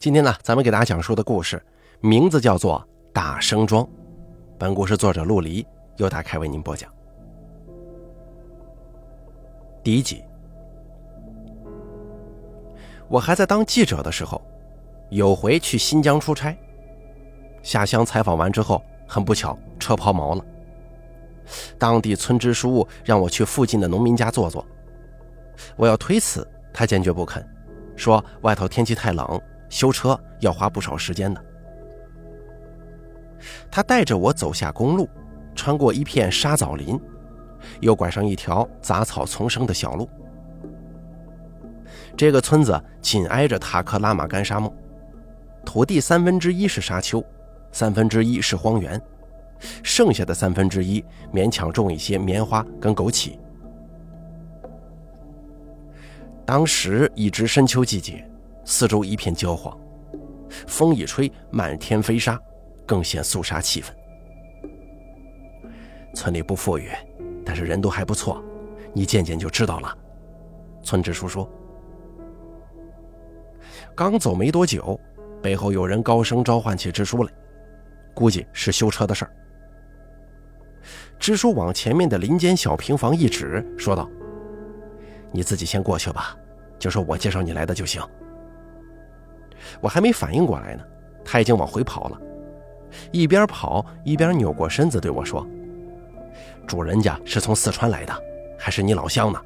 今天呢，咱们给大家讲述的故事名字叫做《大生庄》。本故事作者陆离由打开为您播讲。第一集，我还在当记者的时候，有回去新疆出差，下乡采访完之后，很不巧车抛锚了。当地村支书让我去附近的农民家坐坐，我要推辞，他坚决不肯，说外头天气太冷。修车要花不少时间的。他带着我走下公路，穿过一片沙枣林，又拐上一条杂草丛生的小路。这个村子紧挨着塔克拉玛干沙漠，土地三分之一是沙丘，三分之一是荒原，剩下的三分之一勉强种一些棉花跟枸杞。当时已值深秋季节。四周一片焦黄，风一吹，满天飞沙，更显肃杀气氛。村里不富裕，但是人都还不错，你见见就知道了。村支书说。刚走没多久，背后有人高声召唤起支书来，估计是修车的事儿。支书往前面的林间小平房一指，说道：“你自己先过去吧，就说我介绍你来的就行。”我还没反应过来呢，他已经往回跑了，一边跑一边扭过身子对我说：“主人家是从四川来的，还是你老乡呢？”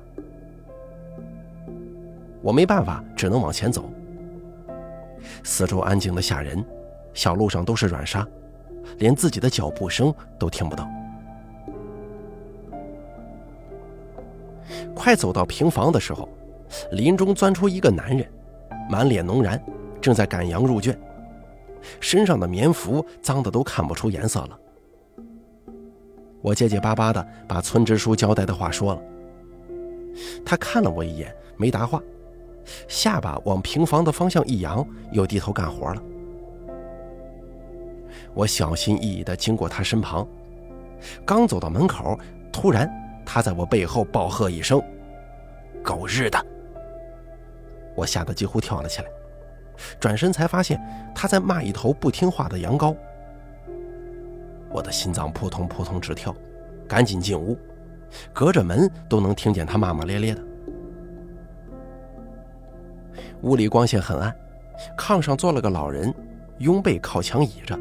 我没办法，只能往前走。四周安静的吓人，小路上都是软沙，连自己的脚步声都听不到。快走到平房的时候，林中钻出一个男人，满脸浓然。正在赶羊入圈，身上的棉服脏的都看不出颜色了。我结结巴巴的把村支书交代的话说了，他看了我一眼，没答话，下巴往平房的方向一扬，又低头干活了。我小心翼翼的经过他身旁，刚走到门口，突然他在我背后暴喝一声：“狗日的！”我吓得几乎跳了起来。转身才发现他在骂一头不听话的羊羔，我的心脏扑通扑通直跳，赶紧进屋，隔着门都能听见他骂骂咧咧的。屋里光线很暗，炕上坐了个老人，拥背靠墙倚着。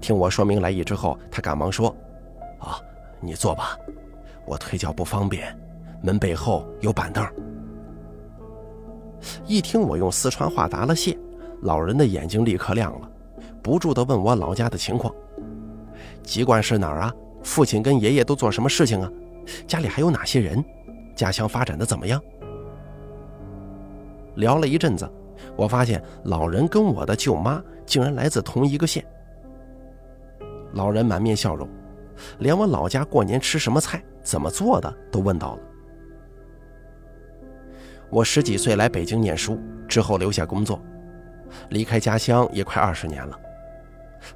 听我说明来意之后，他赶忙说：“啊，你坐吧，我腿脚不方便，门背后有板凳。”一听我用四川话答了谢，老人的眼睛立刻亮了，不住地问我老家的情况。籍贯是哪儿啊？父亲跟爷爷都做什么事情啊？家里还有哪些人？家乡发展的怎么样？聊了一阵子，我发现老人跟我的舅妈竟然来自同一个县。老人满面笑容，连我老家过年吃什么菜、怎么做的都问到了。我十几岁来北京念书，之后留下工作，离开家乡也快二十年了，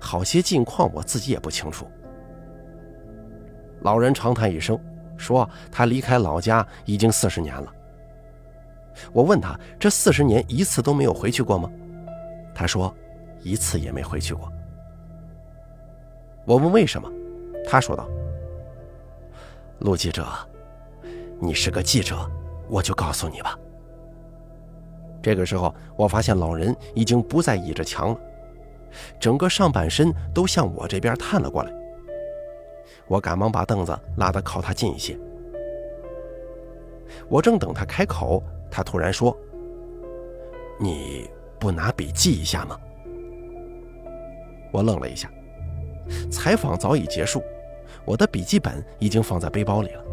好些近况我自己也不清楚。老人长叹一声，说他离开老家已经四十年了。我问他这四十年一次都没有回去过吗？他说一次也没回去过。我问为什么，他说道：“陆记者，你是个记者，我就告诉你吧。”这个时候，我发现老人已经不再倚着墙了，整个上半身都向我这边探了过来。我赶忙把凳子拉得靠他近一些。我正等他开口，他突然说：“你不拿笔记一下吗？”我愣了一下。采访早已结束，我的笔记本已经放在背包里了。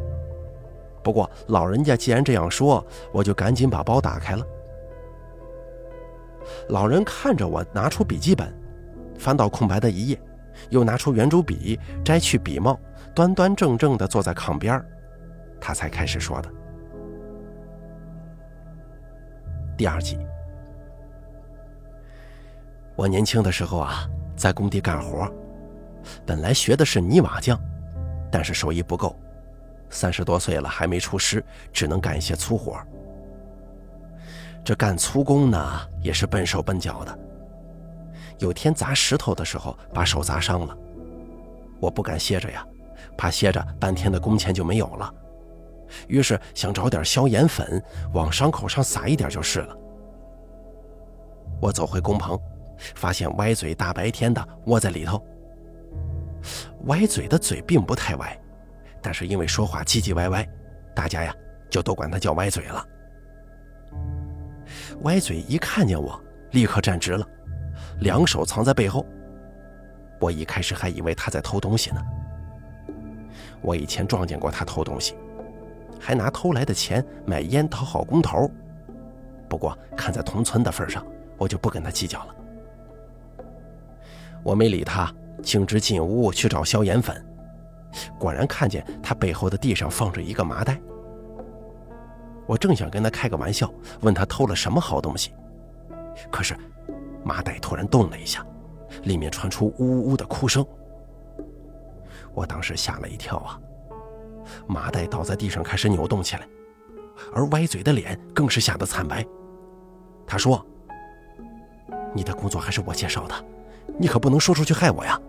不过老人家既然这样说，我就赶紧把包打开了。老人看着我拿出笔记本，翻到空白的一页，又拿出圆珠笔，摘去笔帽，端端正正地坐在炕边他才开始说的。第二集，我年轻的时候啊，在工地干活，本来学的是泥瓦匠，但是手艺不够，三十多岁了还没出师，只能干一些粗活。这干粗工呢，也是笨手笨脚的。有天砸石头的时候，把手砸伤了，我不敢歇着呀，怕歇着半天的工钱就没有了。于是想找点消炎粉，往伤口上撒一点就是了。我走回工棚，发现歪嘴大白天的窝在里头。歪嘴的嘴并不太歪，但是因为说话唧唧歪歪，大家呀就都管他叫歪嘴了。歪嘴一看见我，立刻站直了，两手藏在背后。我一开始还以为他在偷东西呢。我以前撞见过他偷东西，还拿偷来的钱买烟讨好工头。不过看在同村的份上，我就不跟他计较了。我没理他，径直进屋去找消炎粉。果然看见他背后的地上放着一个麻袋。我正想跟他开个玩笑，问他偷了什么好东西，可是麻袋突然动了一下，里面传出呜呜的哭声。我当时吓了一跳啊！麻袋倒在地上开始扭动起来，而歪嘴的脸更是吓得惨白。他说：“你的工作还是我介绍的，你可不能说出去害我呀！”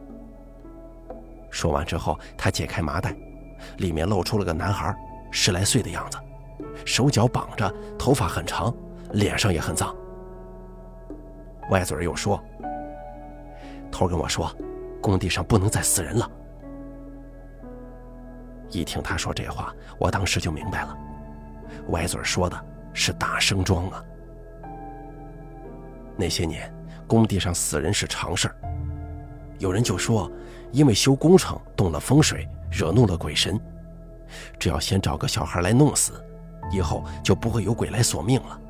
说完之后，他解开麻袋，里面露出了个男孩，十来岁的样子。手脚绑着，头发很长，脸上也很脏。歪嘴儿又说：“头跟我说，工地上不能再死人了。”一听他说这话，我当时就明白了，歪嘴儿说的是大生桩啊。那些年，工地上死人是常事儿，有人就说，因为修工程动了风水，惹怒了鬼神，只要先找个小孩来弄死。以后就不会有鬼来索命了。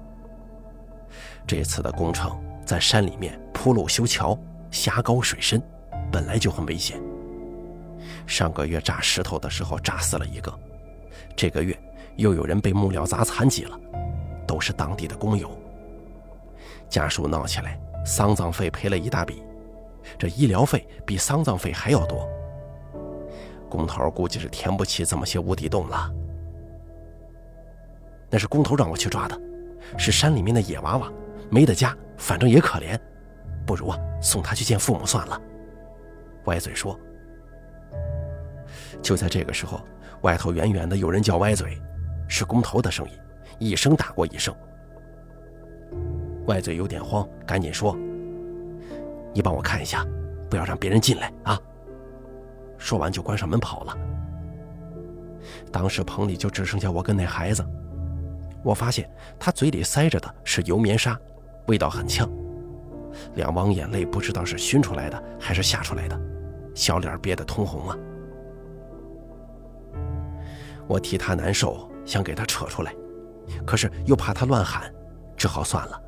这次的工程在山里面铺路修桥，峡高水深，本来就很危险。上个月炸石头的时候炸死了一个，这个月又有人被木料砸残疾了，都是当地的工友。家属闹起来，丧葬费赔了一大笔，这医疗费比丧葬费还要多。工头估计是填不起这么些无底洞了。那是工头让我去抓的，是山里面的野娃娃，没得家，反正也可怜，不如啊送他去见父母算了。歪嘴说。就在这个时候，外头远远的有人叫歪嘴，是工头的声音，一声打过一声。歪嘴有点慌，赶紧说：“你帮我看一下，不要让别人进来啊。”说完就关上门跑了。当时棚里就只剩下我跟那孩子。我发现他嘴里塞着的是油棉纱，味道很呛，两汪眼泪不知道是熏出来的还是吓出来的，小脸憋得通红啊！我替他难受，想给他扯出来，可是又怕他乱喊，只好算了。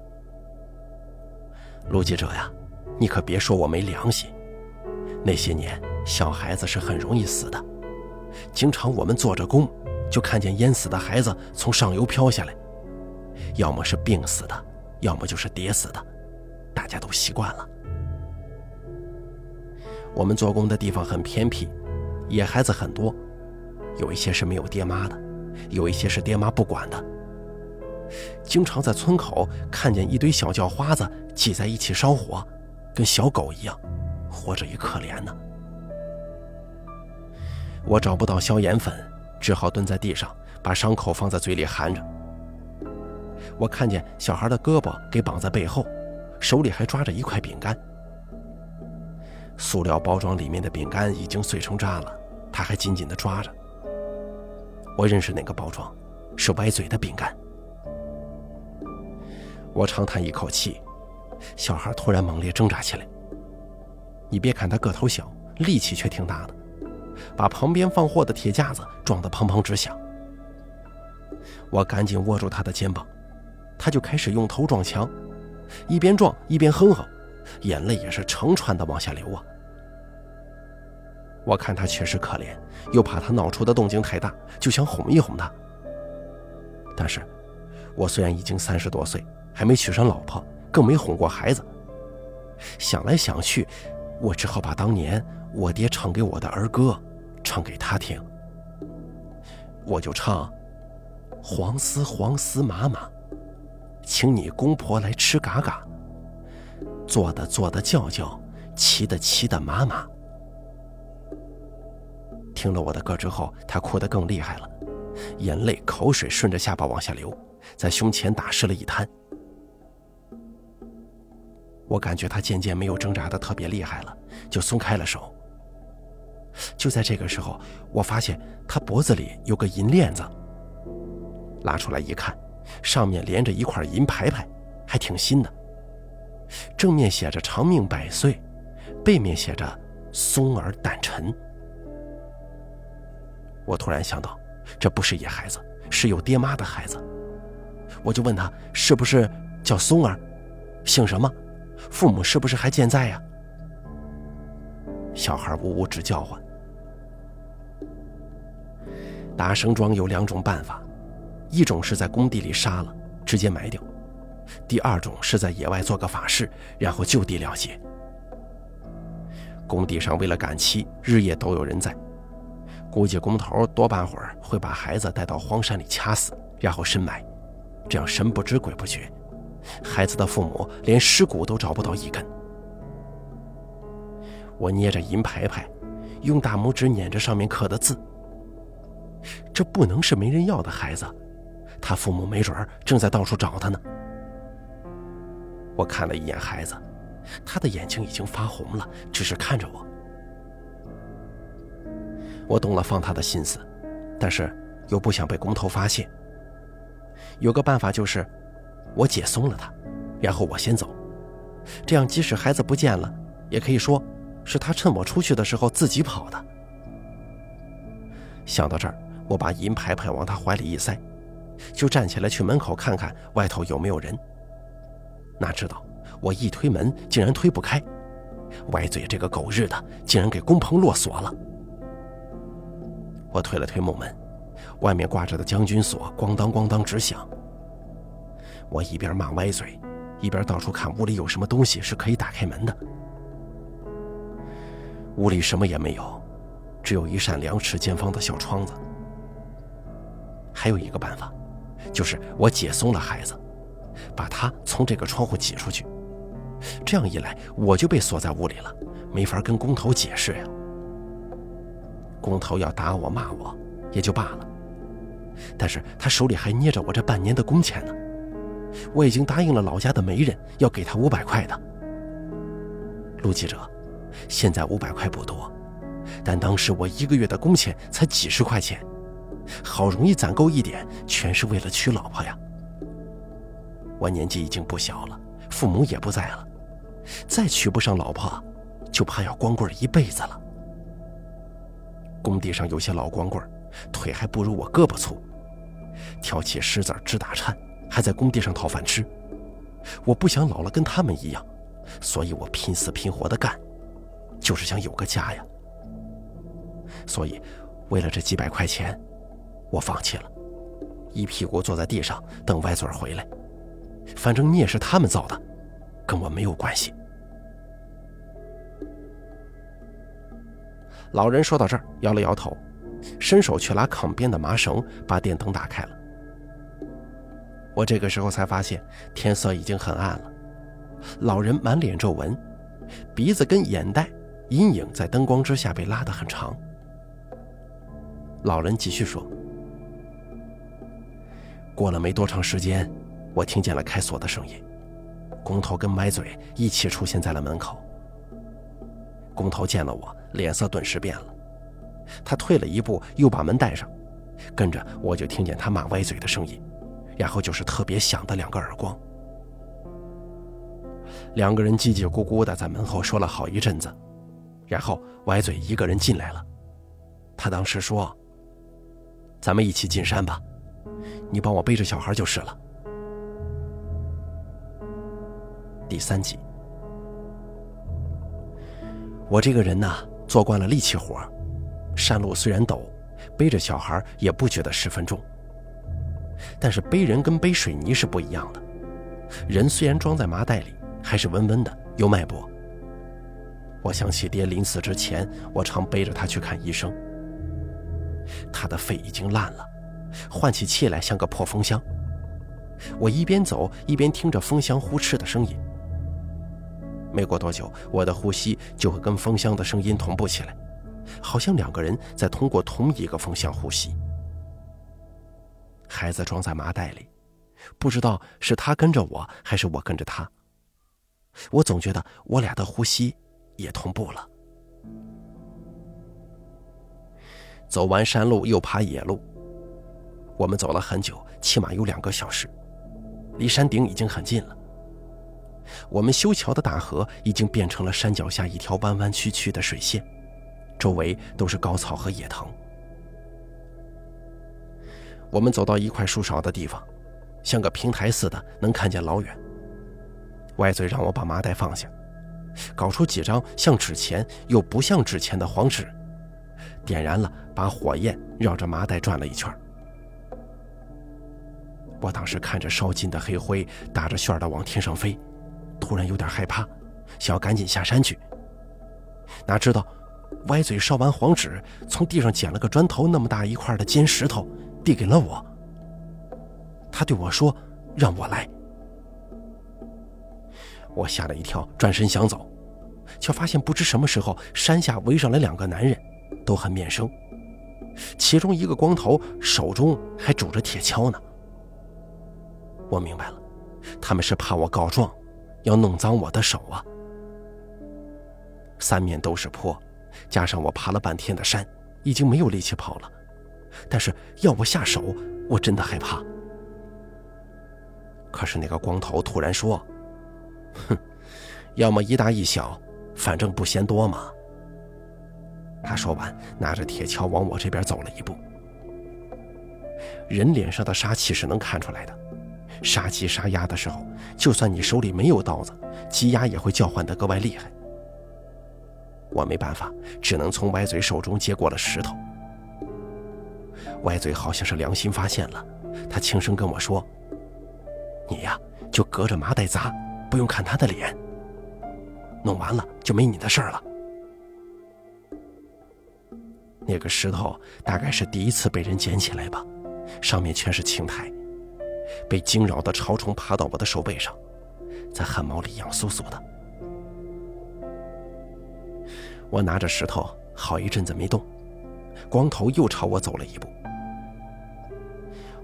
陆记者呀，你可别说我没良心，那些年小孩子是很容易死的，经常我们做着工。就看见淹死的孩子从上游飘下来，要么是病死的，要么就是跌死的，大家都习惯了。我们做工的地方很偏僻，野孩子很多，有一些是没有爹妈的，有一些是爹妈不管的。经常在村口看见一堆小叫花子挤在一起烧火，跟小狗一样，活着也可怜呢。我找不到消炎粉。只好蹲在地上，把伤口放在嘴里含着。我看见小孩的胳膊给绑在背后，手里还抓着一块饼干。塑料包装里面的饼干已经碎成渣了，他还紧紧地抓着。我认识那个包装，是歪嘴的饼干。我长叹一口气，小孩突然猛烈挣扎起来。你别看他个头小，力气却挺大的。把旁边放货的铁架子撞得砰砰直响。我赶紧握住他的肩膀，他就开始用头撞墙，一边撞一边哼哼，眼泪也是成串的往下流啊。我看他确实可怜，又怕他闹出的动静太大，就想哄一哄他。但是，我虽然已经三十多岁，还没娶上老婆，更没哄过孩子。想来想去，我只好把当年我爹唱给我的儿歌。唱给他听，我就唱：“黄丝黄丝麻麻，请你公婆来吃嘎嘎。坐的坐的叫叫，骑的骑的麻麻。听了我的歌之后，他哭得更厉害了，眼泪、口水顺着下巴往下流，在胸前打湿了一滩。我感觉他渐渐没有挣扎的特别厉害了，就松开了手。就在这个时候，我发现他脖子里有个银链子，拉出来一看，上面连着一块银牌牌，还挺新的。正面写着“长命百岁”，背面写着“松儿胆沉”。我突然想到，这不是野孩子，是有爹妈的孩子。我就问他是不是叫松儿，姓什么？父母是不是还健在呀？小孩呜呜直叫唤。打生桩有两种办法，一种是在工地里杀了，直接埋掉；第二种是在野外做个法事，然后就地了结。工地上为了赶期，日夜都有人在，估计工头多半会儿会把孩子带到荒山里掐死，然后深埋，这样神不知鬼不觉。孩子的父母连尸骨都找不到一根。我捏着银牌牌，用大拇指捻着上面刻的字。这不能是没人要的孩子，他父母没准儿正在到处找他呢。我看了一眼孩子，他的眼睛已经发红了，只是看着我。我动了放他的心思，但是又不想被工头发现。有个办法就是。我解松了他，然后我先走，这样即使孩子不见了，也可以说是他趁我出去的时候自己跑的。想到这儿，我把银牌牌往他怀里一塞，就站起来去门口看看外头有没有人。哪知道我一推门竟然推不开，歪嘴这个狗日的竟然给工棚落锁了。我推了推木门，外面挂着的将军锁咣当咣当直响。我一边骂歪嘴，一边到处看屋里有什么东西是可以打开门的。屋里什么也没有，只有一扇两尺见方的小窗子。还有一个办法，就是我解松了孩子，把他从这个窗户挤出去。这样一来，我就被锁在屋里了，没法跟工头解释呀。工头要打我骂我，也就罢了，但是他手里还捏着我这半年的工钱呢。我已经答应了老家的媒人，要给他五百块的。陆记者，现在五百块不多，但当时我一个月的工钱才几十块钱，好容易攒够一点，全是为了娶老婆呀。我年纪已经不小了，父母也不在了，再娶不上老婆，就怕要光棍一辈子了。工地上有些老光棍，腿还不如我胳膊粗，挑起石子直打颤。还在工地上讨饭吃，我不想老了跟他们一样，所以我拼死拼活的干，就是想有个家呀。所以，为了这几百块钱，我放弃了，一屁股坐在地上等歪嘴回来。反正孽是他们造的，跟我没有关系。老人说到这儿，摇了摇头，伸手去拉炕边的麻绳，把电灯打开了。我这个时候才发现天色已经很暗了，老人满脸皱纹，鼻子跟眼袋阴影在灯光之下被拉得很长。老人继续说：“过了没多长时间，我听见了开锁的声音，工头跟歪嘴一起出现在了门口。工头见了我，脸色顿时变了，他退了一步，又把门带上，跟着我就听见他骂歪嘴的声音。”然后就是特别响的两个耳光，两个人叽叽咕咕的在门后说了好一阵子，然后歪嘴一个人进来了。他当时说：“咱们一起进山吧，你帮我背着小孩就是了。”第三集，我这个人呢，做惯了力气活，山路虽然陡，背着小孩也不觉得十分重。但是背人跟背水泥是不一样的，人虽然装在麻袋里，还是温温的，有脉搏。我想起爹临死之前，我常背着他去看医生。他的肺已经烂了，换起气来像个破风箱。我一边走一边听着风箱呼哧的声音。没过多久，我的呼吸就会跟风箱的声音同步起来，好像两个人在通过同一个风箱呼吸。孩子装在麻袋里，不知道是他跟着我还是我跟着他。我总觉得我俩的呼吸也同步了。走完山路又爬野路，我们走了很久，起码有两个小时，离山顶已经很近了。我们修桥的大河已经变成了山脚下一条弯弯曲曲的水线，周围都是高草和野藤。我们走到一块树少的地方，像个平台似的，能看见老远。歪嘴让我把麻袋放下，搞出几张像纸钱又不像纸钱的黄纸，点燃了，把火焰绕着麻袋转了一圈。我当时看着烧尽的黑灰打着旋儿的往天上飞，突然有点害怕，想要赶紧下山去。哪知道，歪嘴烧完黄纸，从地上捡了个砖头那么大一块的尖石头，递给了我。他对我说：“让我来。”我吓了一跳，转身想走，却发现不知什么时候山下围上来两个男人，都很面生。其中一个光头，手中还拄着铁锹呢。我明白了，他们是怕我告状，要弄脏我的手啊。三面都是坡，加上我爬了半天的山，已经没有力气跑了。但是要我下手，我真的害怕。可是那个光头突然说。哼，要么一大一小，反正不嫌多嘛。他说完，拿着铁锹往我这边走了一步。人脸上的杀气是能看出来的，杀鸡杀鸭的时候，就算你手里没有刀子，鸡鸭也会叫唤得格外厉害。我没办法，只能从歪嘴手中接过了石头。歪嘴好像是良心发现了，他轻声跟我说：“你呀，就隔着麻袋砸。”不用看他的脸，弄完了就没你的事儿了。那个石头大概是第一次被人捡起来吧，上面全是青苔，被惊扰的潮虫爬到我的手背上，在汗毛里痒酥酥的。我拿着石头好一阵子没动，光头又朝我走了一步。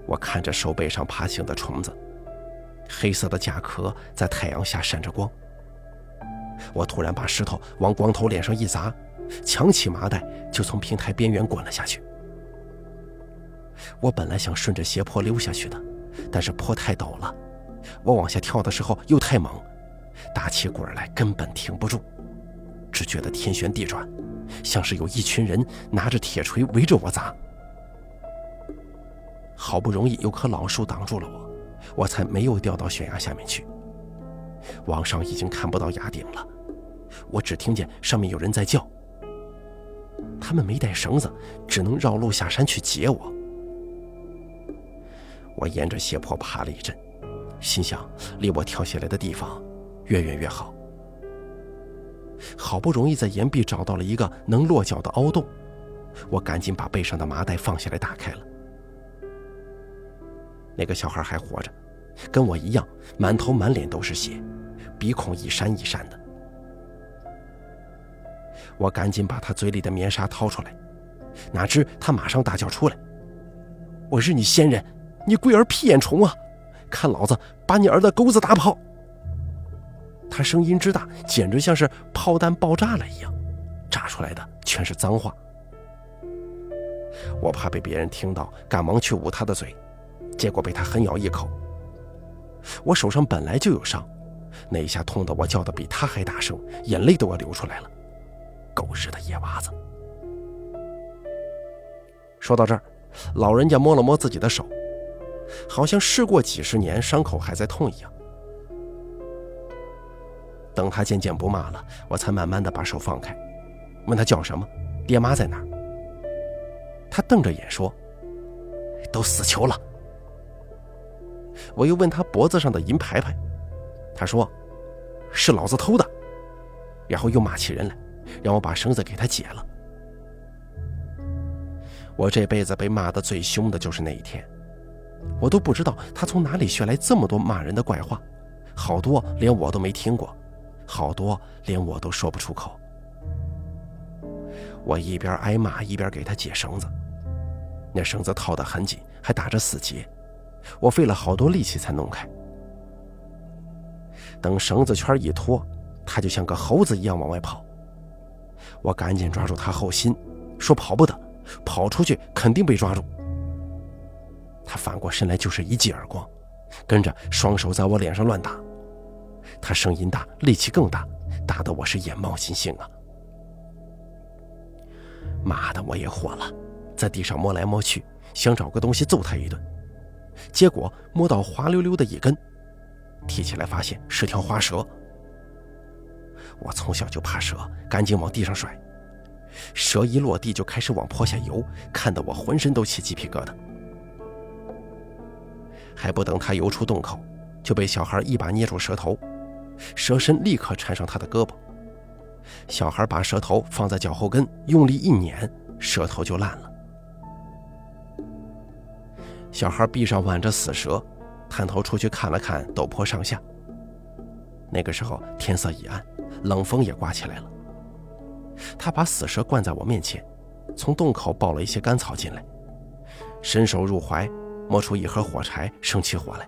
我看着手背上爬行的虫子。黑色的甲壳在太阳下闪着光。我突然把石头往光头脸上一砸，抢起麻袋就从平台边缘滚了下去。我本来想顺着斜坡溜下去的，但是坡太陡了，我往下跳的时候又太猛，打起滚来根本停不住，只觉得天旋地转，像是有一群人拿着铁锤围着我砸。好不容易有棵老树挡住了我。我才没有掉到悬崖下面去。往上已经看不到崖顶了，我只听见上面有人在叫。他们没带绳子，只能绕路下山去截我。我沿着斜坡爬了一阵，心想离我跳下来的地方越远越好。好不容易在岩壁找到了一个能落脚的凹洞，我赶紧把背上的麻袋放下来打开了。那个小孩还活着，跟我一样，满头满脸都是血，鼻孔一扇一扇的。我赶紧把他嘴里的棉纱掏出来，哪知他马上大叫出来：“我是你先人，你龟儿屁眼虫啊！看老子把你儿子钩子打跑！”他声音之大，简直像是炮弹爆炸了一样，炸出来的全是脏话。我怕被别人听到，赶忙去捂他的嘴。结果被他狠咬一口。我手上本来就有伤，那一下痛得我叫的比他还大声，眼泪都要流出来了。狗日的野娃子！说到这儿，老人家摸了摸自己的手，好像事过几十年，伤口还在痛一样。等他渐渐不骂了，我才慢慢的把手放开，问他叫什么，爹妈在哪。他瞪着眼说：“都死囚了。”我又问他脖子上的银牌牌，他说：“是老子偷的。”然后又骂起人来，让我把绳子给他解了。我这辈子被骂的最凶的就是那一天，我都不知道他从哪里学来这么多骂人的怪话，好多连我都没听过，好多连我都说不出口。我一边挨骂一边给他解绳子，那绳子套得很紧，还打着死结，我费了好多力气才弄开。等绳子圈一脱，他就像个猴子一样往外跑。我赶紧抓住他后心，说跑不得，跑出去肯定被抓住。他反过身来就是一记耳光，跟着双手在我脸上乱打。他声音大，力气更大，打得我是眼冒金星啊！妈的，我也火了，在地上摸来摸去，想找个东西揍他一顿，结果摸到滑溜溜的一根，提起来发现是条花蛇。我从小就怕蛇，赶紧往地上甩，蛇一落地就开始往坡下游，看得我浑身都起鸡皮疙瘩。还不等他游出洞口，就被小孩一把捏住蛇头，蛇身立刻缠上他的胳膊。小孩把蛇头放在脚后跟，用力一捻，蛇头就烂了。小孩臂上挽着死蛇，探头出去看了看陡坡上下。那个时候天色已暗，冷风也刮起来了。他把死蛇灌在我面前，从洞口抱了一些干草进来，伸手入怀。摸出一盒火柴，生起火来。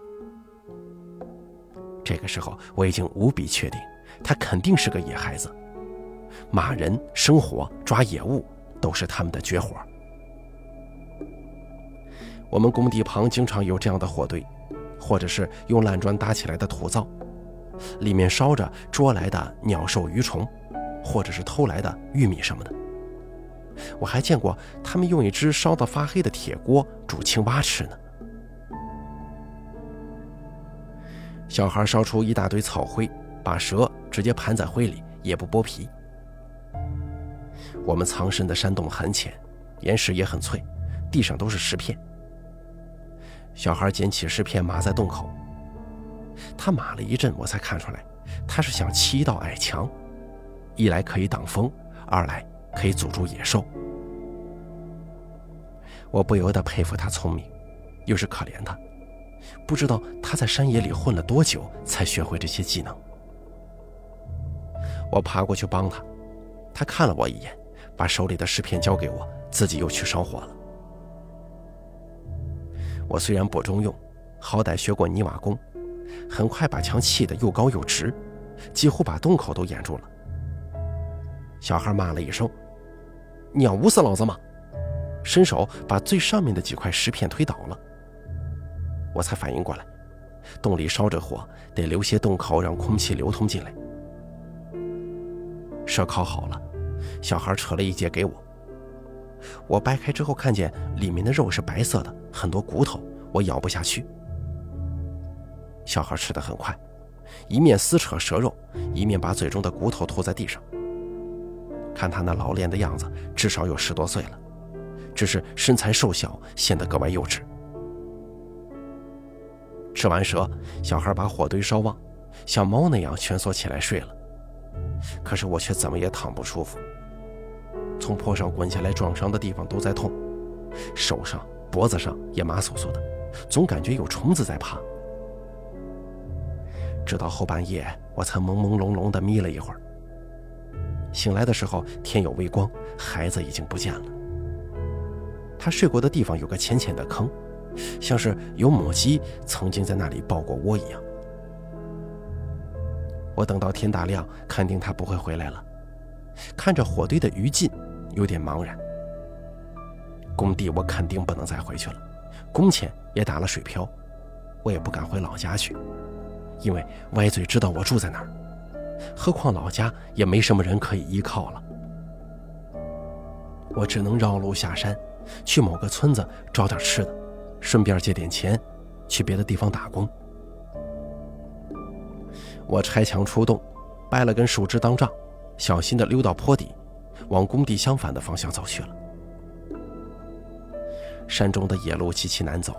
这个时候，我已经无比确定，他肯定是个野孩子，骂人、生火、抓野物都是他们的绝活。我们工地旁经常有这样的火堆，或者是用烂砖搭起来的土灶，里面烧着捉来的鸟兽鱼虫，或者是偷来的玉米什么的。我还见过他们用一只烧得发黑的铁锅煮青蛙吃呢。小孩烧出一大堆草灰，把蛇直接盘在灰里，也不剥皮。我们藏身的山洞很浅，岩石也很脆，地上都是石片。小孩捡起石片码在洞口，他码了一阵，我才看出来，他是想砌一道矮墙，一来可以挡风，二来可以阻住野兽。我不由得佩服他聪明，又是可怜他。不知道他在山野里混了多久，才学会这些技能。我爬过去帮他，他看了我一眼，把手里的石片交给我，自己又去烧火了。我虽然不中用，好歹学过泥瓦工，很快把墙砌得又高又直，几乎把洞口都掩住了。小孩骂了一声：“你要捂死老子吗？”伸手把最上面的几块石片推倒了。我才反应过来，洞里烧着火，得留些洞口让空气流通进来。蛇烤好了，小孩扯了一截给我。我掰开之后，看见里面的肉是白色的，很多骨头，我咬不下去。小孩吃的很快，一面撕扯蛇肉，一面把嘴中的骨头吐在地上。看他那老练的样子，至少有十多岁了，只是身材瘦小，显得格外幼稚。吃完蛇，小孩把火堆烧旺，像猫那样蜷缩起来睡了。可是我却怎么也躺不舒服，从坡上滚下来撞伤的地方都在痛，手上、脖子上也麻酥酥的，总感觉有虫子在爬。直到后半夜，我才朦朦胧胧地眯了一会儿。醒来的时候，天有微光，孩子已经不见了。他睡过的地方有个浅浅的坑。像是有母鸡曾经在那里抱过窝一样。我等到天大亮，肯定他不会回来了。看着火堆的余烬，有点茫然。工地我肯定不能再回去了，工钱也打了水漂，我也不敢回老家去，因为歪嘴知道我住在哪儿。何况老家也没什么人可以依靠了。我只能绕路下山，去某个村子找点吃的。顺便借点钱，去别的地方打工。我拆墙出洞，掰了根树枝当杖，小心地溜到坡底，往工地相反的方向走去了。山中的野路极其难走，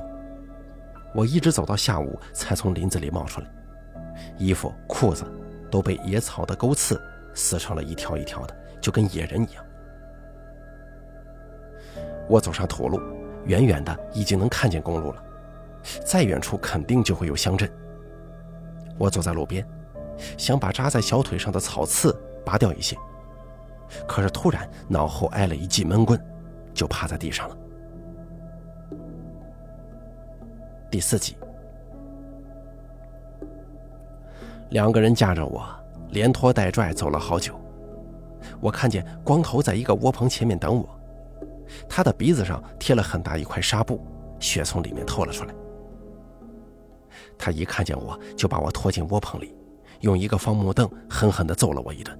我一直走到下午才从林子里冒出来，衣服裤子都被野草的钩刺撕成了一条一条的，就跟野人一样。我走上土路。远远的已经能看见公路了，再远处肯定就会有乡镇。我坐在路边，想把扎在小腿上的草刺拔掉一些，可是突然脑后挨了一记闷棍，就趴在地上了。第四集，两个人架着我，连拖带拽走了好久。我看见光头在一个窝棚前面等我，他的鼻子上贴了很大一块纱布，血从里面透了出来。他一看见我就把我拖进窝棚里，用一个方木凳狠狠地揍了我一顿，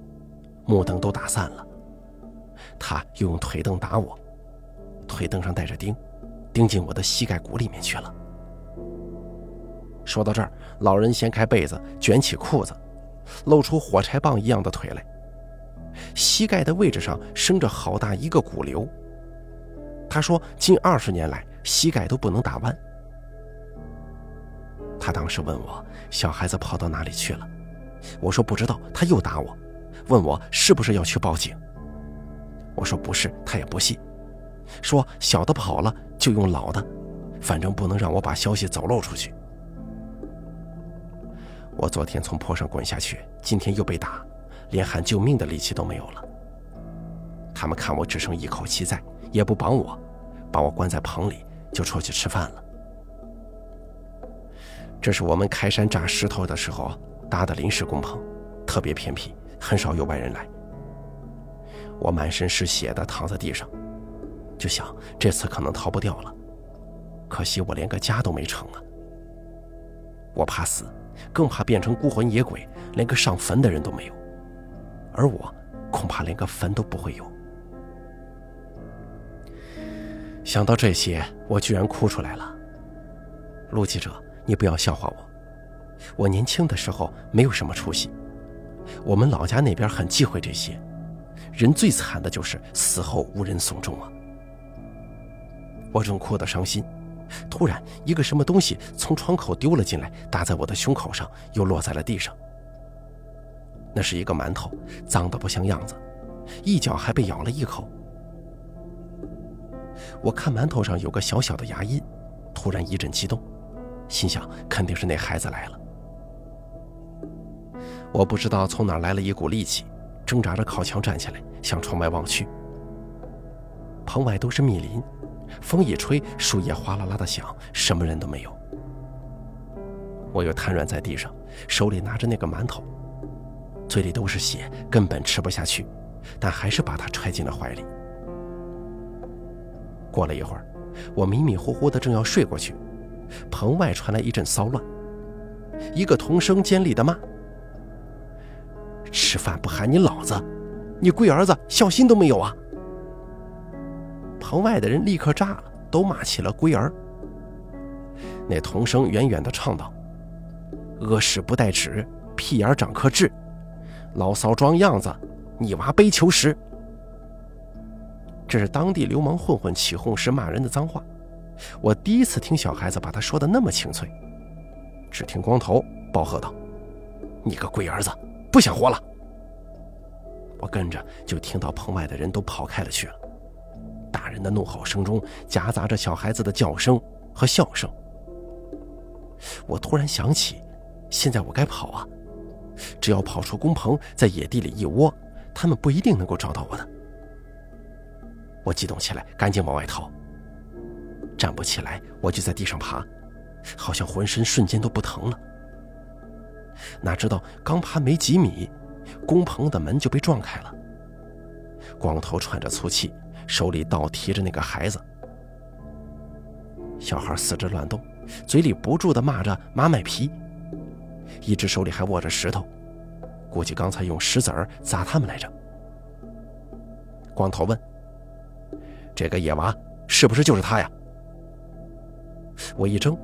木凳都打散了。他又用腿凳打我，腿凳上带着钉，钉进我的膝盖骨里面去了。说到这儿，老人掀开被子，卷起裤子，露出火柴棒一样的腿来。膝盖的位置上生着好大一个骨瘤。他说，近二十年来膝盖都不能打弯。他当时问我小孩子跑到哪里去了，我说不知道。他又打我，问我是不是要去报警。我说不是，他也不信，说小的跑了就用老的，反正不能让我把消息走漏出去。我昨天从坡上滚下去，今天又被打。连喊救命的力气都没有了。他们看我只剩一口气在，也不绑我，把我关在棚里，就出去吃饭了。这是我们开山炸石头的时候搭的临时工棚，特别偏僻，很少有外人来。我满身是血的躺在地上，就想这次可能逃不掉了。可惜我连个家都没成啊！我怕死，更怕变成孤魂野鬼，连个上坟的人都没有。而我恐怕连个坟都不会有。想到这些，我居然哭出来了。陆记者，你不要笑话我。我年轻的时候没有什么出息，我们老家那边很忌讳这些，人最惨的就是死后无人送终啊。我正哭得伤心，突然一个什么东西从窗口丢了进来，打在我的胸口上，又落在了地上。那是一个馒头，脏得不像样子，一脚还被咬了一口。我看馒头上有个小小的牙印，突然一阵激动，心想肯定是那孩子来了。我不知道从哪来了一股力气，挣扎着靠墙站起来，向窗外望去。棚外都是密林，风一吹，树叶哗啦啦的响，什么人都没有。我又瘫软在地上，手里拿着那个馒头。嘴里都是血，根本吃不下去，但还是把它揣进了怀里。过了一会儿，我迷迷糊糊的正要睡过去，棚外传来一阵骚乱，一个童声尖利的骂：“吃饭不喊你老子，你龟儿子孝心都没有啊！”棚外的人立刻炸了，都骂起了龟儿。那童声远远的唱道：“屙屎不带纸，屁眼长颗痣。”牢骚装样子，你娃背求实。这是当地流氓混混起哄时骂人的脏话。我第一次听小孩子把他说的那么清脆。只听光头暴喝道：“你个龟儿子，不想活了！”我跟着就听到棚外的人都跑开了去了。大人的怒吼声中夹杂着小孩子的叫声和笑声。我突然想起，现在我该跑啊！只要跑出工棚，在野地里一窝，他们不一定能够找到我的。我激动起来，赶紧往外逃。站不起来，我就在地上爬，好像浑身瞬间都不疼了。哪知道刚爬没几米，工棚的门就被撞开了。光头喘着粗气，手里倒提着那个孩子。小孩四肢乱动，嘴里不住地骂着妈卖皮。一只手里还握着石头，估计刚才用石子儿砸他们来着。光头问：“这个野娃是不是就是他呀？”我一怔，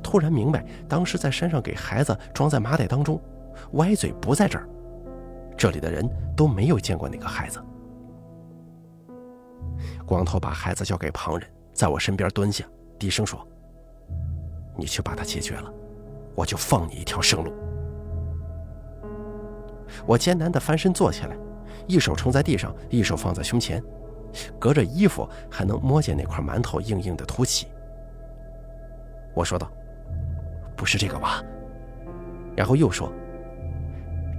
突然明白，当时在山上给孩子装在麻袋当中，歪嘴不在这儿，这里的人都没有见过那个孩子。光头把孩子交给旁人，在我身边蹲下，低声说：“你去把他解决了。”我就放你一条生路。我艰难地翻身坐起来，一手撑在地上，一手放在胸前，隔着衣服还能摸见那块馒头硬硬的凸起。我说道：“不是这个娃。”然后又说：“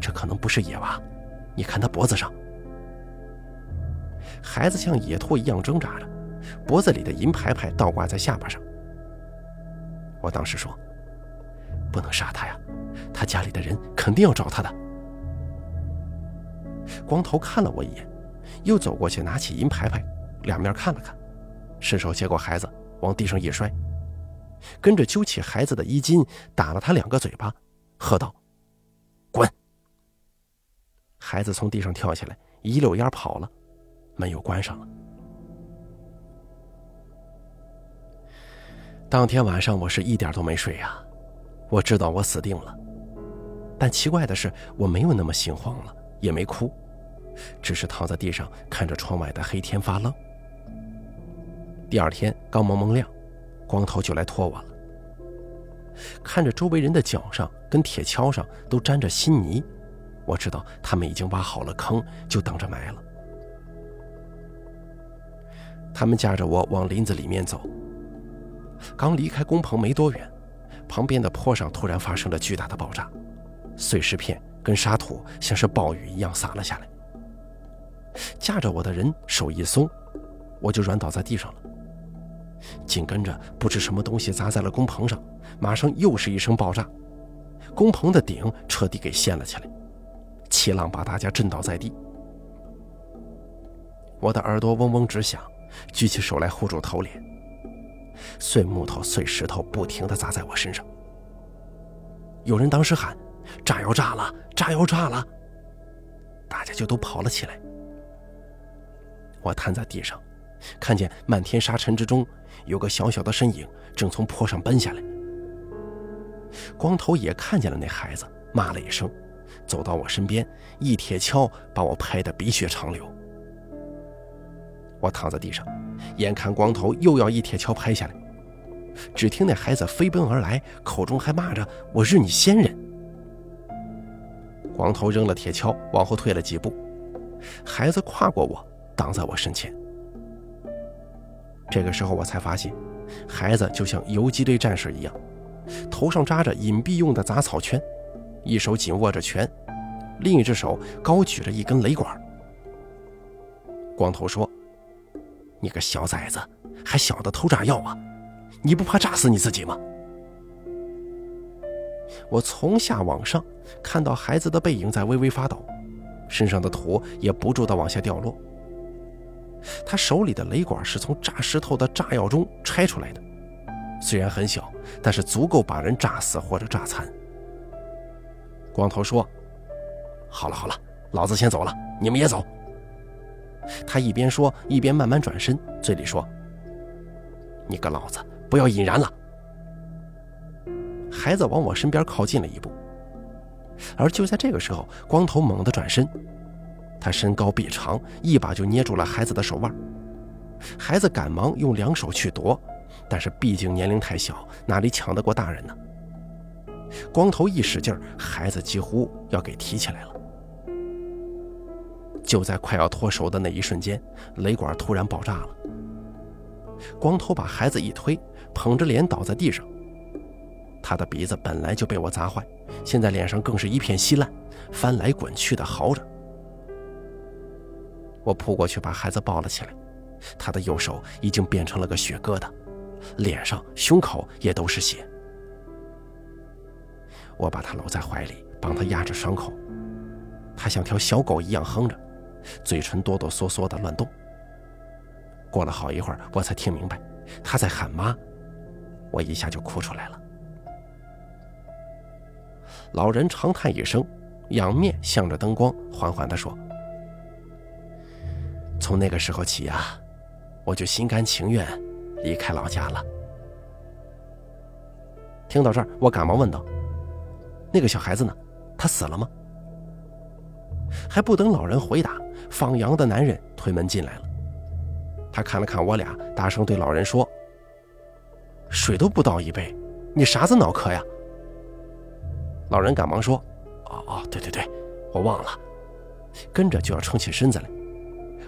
这可能不是野娃，你看他脖子上。”孩子像野兔一样挣扎着，脖子里的银牌牌倒挂在下巴上。我当时说：“不能杀他呀，他家里的人肯定要找他的。”光头看了我一眼，又走过去拿起银牌牌，两面看了看，伸手接过孩子，往地上一摔，跟着揪起孩子的衣襟，打了他两个嘴巴，喝道：“滚！”孩子从地上跳下来，一溜烟跑了，门又关上了。当天晚上我是一点都没睡呀，我知道我死定了，但奇怪的是，我没有那么心慌了，也没哭。只是躺在地上看着窗外的黑天发愣。第二天刚蒙蒙亮，光头就来拖我了。看着周围人的脚上跟铁锹上都沾着新泥，我知道他们已经挖好了坑，就等着埋了。他们架着我往林子里面走。刚离开工棚没多远，旁边的坡上突然发生了巨大的爆炸，碎石片跟沙土像是暴雨一样洒了下来。架着我的人手一松，我就软倒在地上了。紧跟着，不知什么东西砸在了工棚上，马上又是一声爆炸，工棚的顶彻底给掀了起来，气浪把大家震倒在地。我的耳朵嗡嗡直响，举起手来护住头脸。碎木头、碎石头不停地砸在我身上。有人当时喊：“炸药炸了，炸药炸了！”大家就都跑了起来。我瘫在地上，看见漫天沙尘之中有个小小的身影正从坡上奔下来。光头也看见了那孩子，骂了一声，走到我身边，一铁锹把我拍得鼻血长流。我躺在地上，眼看光头又要一铁锹拍下来，只听那孩子飞奔而来，口中还骂着“我日你先人”。光头扔了铁锹，往后退了几步，孩子跨过我。挡在我身前。这个时候，我才发现，孩子就像游击队战士一样，头上扎着隐蔽用的杂草圈，一手紧握着拳，另一只手高举着一根雷管。光头说：“你个小崽子，还晓得偷炸药啊？你不怕炸死你自己吗？”我从下往上看到孩子的背影在微微发抖，身上的土也不住地往下掉落。他手里的雷管是从炸石头的炸药中拆出来的，虽然很小，但是足够把人炸死或者炸残。光头说：“好了好了，老子先走了，你们也走。”他一边说一边慢慢转身，嘴里说：“你个老子，不要引燃了。”孩子往我身边靠近了一步，而就在这个时候，光头猛地转身。他身高臂长，一把就捏住了孩子的手腕。孩子赶忙用两手去夺，但是毕竟年龄太小，哪里抢得过大人呢？光头一使劲，孩子几乎要给提起来了。就在快要脱手的那一瞬间，雷管突然爆炸了。光头把孩子一推，捧着脸倒在地上。他的鼻子本来就被我砸坏，现在脸上更是一片稀烂，翻来滚去的嚎着。我扑过去把孩子抱了起来，他的右手已经变成了个血疙瘩，脸上、胸口也都是血。我把他搂在怀里，帮他压着伤口，他像条小狗一样哼着，嘴唇哆哆嗦嗦的乱动。过了好一会儿，我才听明白他在喊妈，我一下就哭出来了。老人长叹一声，仰面向着灯光，缓缓地说。从那个时候起呀，我就心甘情愿离开老家了。听到这儿，我赶忙问道：“那个小孩子呢？他死了吗？”还不等老人回答，放羊的男人推门进来了。他看了看我俩，大声对老人说：“水都不倒一杯，你啥子脑壳呀？”老人赶忙说：“哦哦，对对对，我忘了。”跟着就要撑起身子来。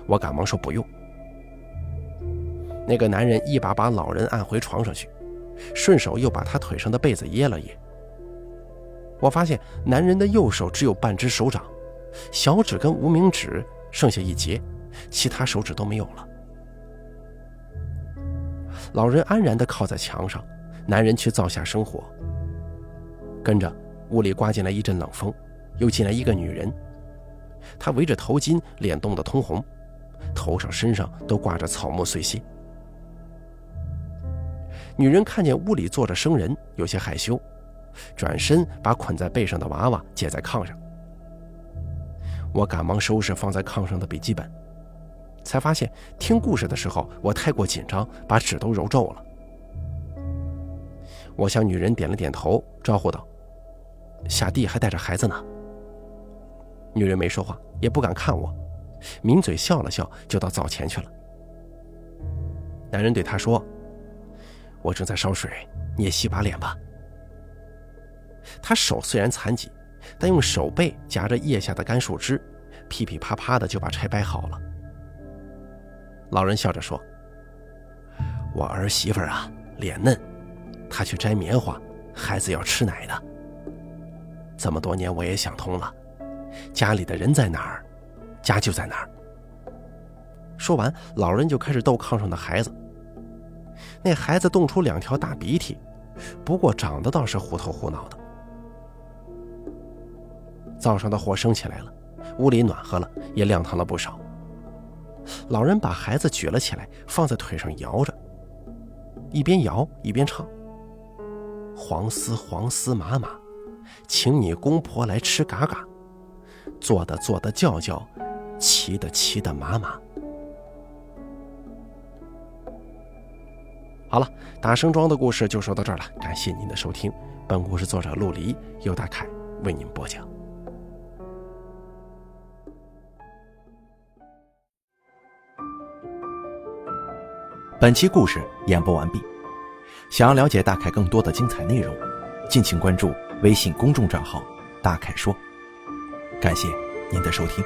我赶忙说不用。那个男人一把把老人按回床上去，顺手又把他腿上的被子掖了掖。我发现男人的右手只有半只手掌，小指跟无名指剩下一截，其他手指都没有了。老人安然地靠在墙上，男人去灶下生火。跟着屋里刮进来一阵冷风，又进来一个女人，她围着头巾，脸冻得通红，头上身上都挂着草木碎屑。女人看见屋里坐着生人，有些害羞，转身把捆在背上的娃娃解在炕上。我赶忙收拾放在炕上的笔记本，才发现听故事的时候我太过紧张，把纸都揉皱了。我向女人点了点头，招呼道：“下地还带着孩子呢。”女人没说话，也不敢看我，抿嘴笑了笑，就到灶前去了。男人对她说。我正在烧水，你也洗把脸吧。他手虽然残疾，但用手背夹着腋下的干树枝，噼噼啪啪的就把柴掰好了。老人笑着说：“我儿媳妇啊，脸嫩，她去摘棉花，孩子要吃奶的。这么多年我也想通了，家里的人在哪儿，家就在哪儿。”说完，老人就开始逗炕上的孩子。那孩子冻出两条大鼻涕，不过长得倒是虎头虎脑的。灶上的火升起来了，屋里暖和了，也亮堂了不少。老人把孩子举了起来，放在腿上摇着，一边摇一边唱：“黄丝黄丝麻麻，请你公婆来吃嘎嘎，坐的坐的叫叫，骑的骑的麻麻。”好了，打声庄的故事就说到这儿了。感谢您的收听，本故事作者陆离，由大凯为您播讲。本期故事演播完毕。想要了解大凯更多的精彩内容，敬请关注微信公众账号“大凯说”。感谢您的收听。